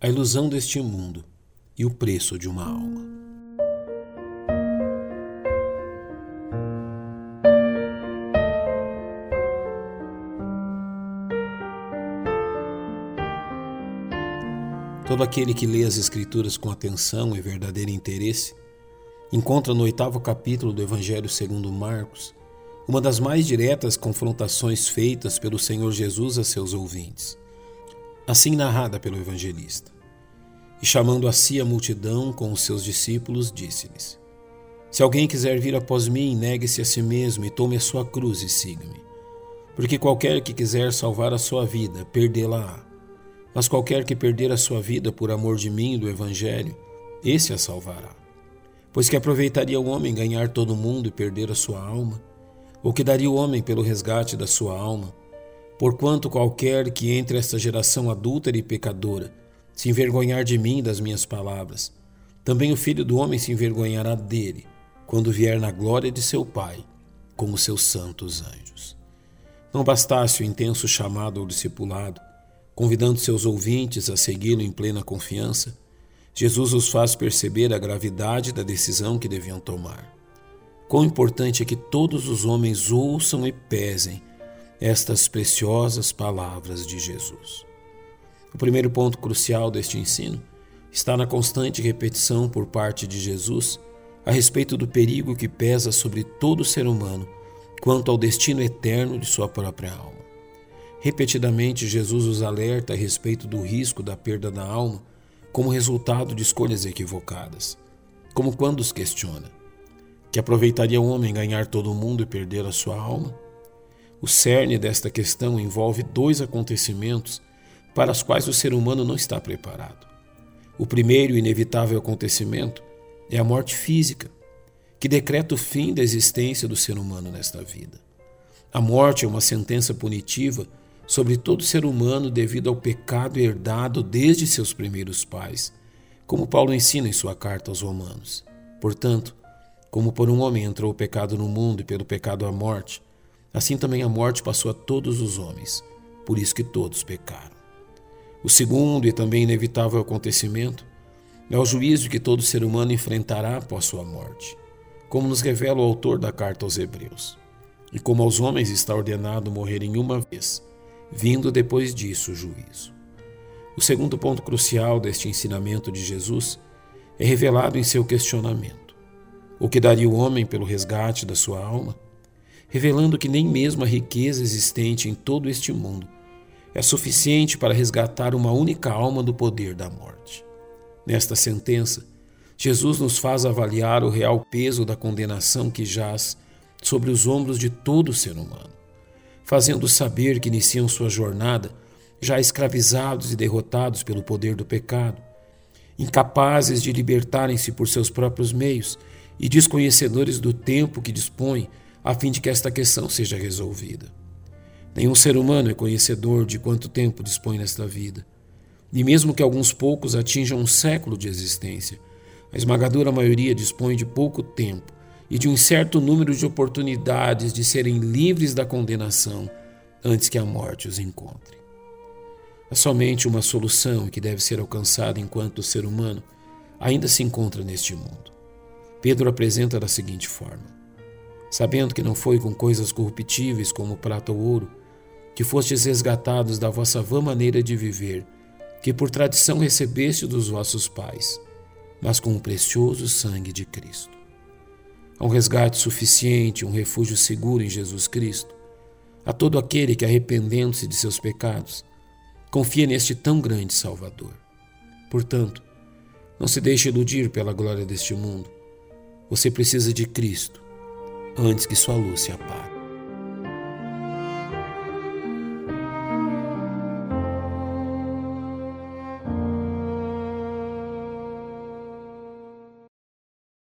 a ilusão deste mundo e o preço de uma alma. Todo aquele que lê as Escrituras com atenção e verdadeiro interesse encontra no oitavo capítulo do Evangelho segundo Marcos uma das mais diretas confrontações feitas pelo Senhor Jesus a seus ouvintes assim narrada pelo evangelista. E chamando a si a multidão com os seus discípulos, disse-lhes: Se alguém quiser vir após mim, negue-se a si mesmo e tome a sua cruz e siga-me. Porque qualquer que quiser salvar a sua vida, perdê-la-á. Mas qualquer que perder a sua vida por amor de mim e do Evangelho, esse a salvará. Pois que aproveitaria o homem ganhar todo o mundo e perder a sua alma? Ou que daria o homem pelo resgate da sua alma? Porquanto qualquer que entre esta geração adúltera e pecadora se envergonhar de mim e das minhas palavras, também o filho do homem se envergonhará dele, quando vier na glória de seu Pai, com os seus santos anjos. Não bastasse o intenso chamado ao discipulado, convidando seus ouvintes a segui-lo em plena confiança, Jesus os faz perceber a gravidade da decisão que deviam tomar. Quão importante é que todos os homens ouçam e pesem estas preciosas palavras de Jesus. O primeiro ponto crucial deste ensino está na constante repetição por parte de Jesus a respeito do perigo que pesa sobre todo ser humano quanto ao destino eterno de sua própria alma. Repetidamente, Jesus os alerta a respeito do risco da perda da alma como resultado de escolhas equivocadas, como quando os questiona: que aproveitaria o homem ganhar todo o mundo e perder a sua alma? O cerne desta questão envolve dois acontecimentos para os quais o ser humano não está preparado. O primeiro e inevitável acontecimento é a morte física, que decreta o fim da existência do ser humano nesta vida. A morte é uma sentença punitiva sobre todo ser humano devido ao pecado herdado desde seus primeiros pais, como Paulo ensina em sua carta aos Romanos. Portanto, como por um homem entrou o pecado no mundo e pelo pecado a morte, Assim também a morte passou a todos os homens, por isso que todos pecaram. O segundo e também inevitável acontecimento é o juízo que todo ser humano enfrentará após sua morte, como nos revela o autor da carta aos Hebreus. E como aos homens está ordenado morrerem uma vez, vindo depois disso o juízo. O segundo ponto crucial deste ensinamento de Jesus é revelado em seu questionamento: o que daria o homem pelo resgate da sua alma? Revelando que nem mesmo a riqueza existente em todo este mundo é suficiente para resgatar uma única alma do poder da morte. Nesta sentença, Jesus nos faz avaliar o real peso da condenação que jaz sobre os ombros de todo ser humano, fazendo saber que iniciam sua jornada já escravizados e derrotados pelo poder do pecado, incapazes de libertarem-se por seus próprios meios e desconhecedores do tempo que dispõem a fim de que esta questão seja resolvida. Nenhum ser humano é conhecedor de quanto tempo dispõe nesta vida. E mesmo que alguns poucos atinjam um século de existência, a esmagadora maioria dispõe de pouco tempo e de um certo número de oportunidades de serem livres da condenação antes que a morte os encontre. Há somente uma solução que deve ser alcançada enquanto o ser humano ainda se encontra neste mundo. Pedro apresenta da seguinte forma: sabendo que não foi com coisas corruptíveis como prata ou ouro, que fostes resgatados da vossa vã maneira de viver, que por tradição recebeste dos vossos pais, mas com o precioso sangue de Cristo. Há um resgate suficiente, um refúgio seguro em Jesus Cristo, a todo aquele que, arrependendo-se de seus pecados, confia neste tão grande Salvador. Portanto, não se deixe iludir pela glória deste mundo. Você precisa de Cristo antes que sua luz se apague.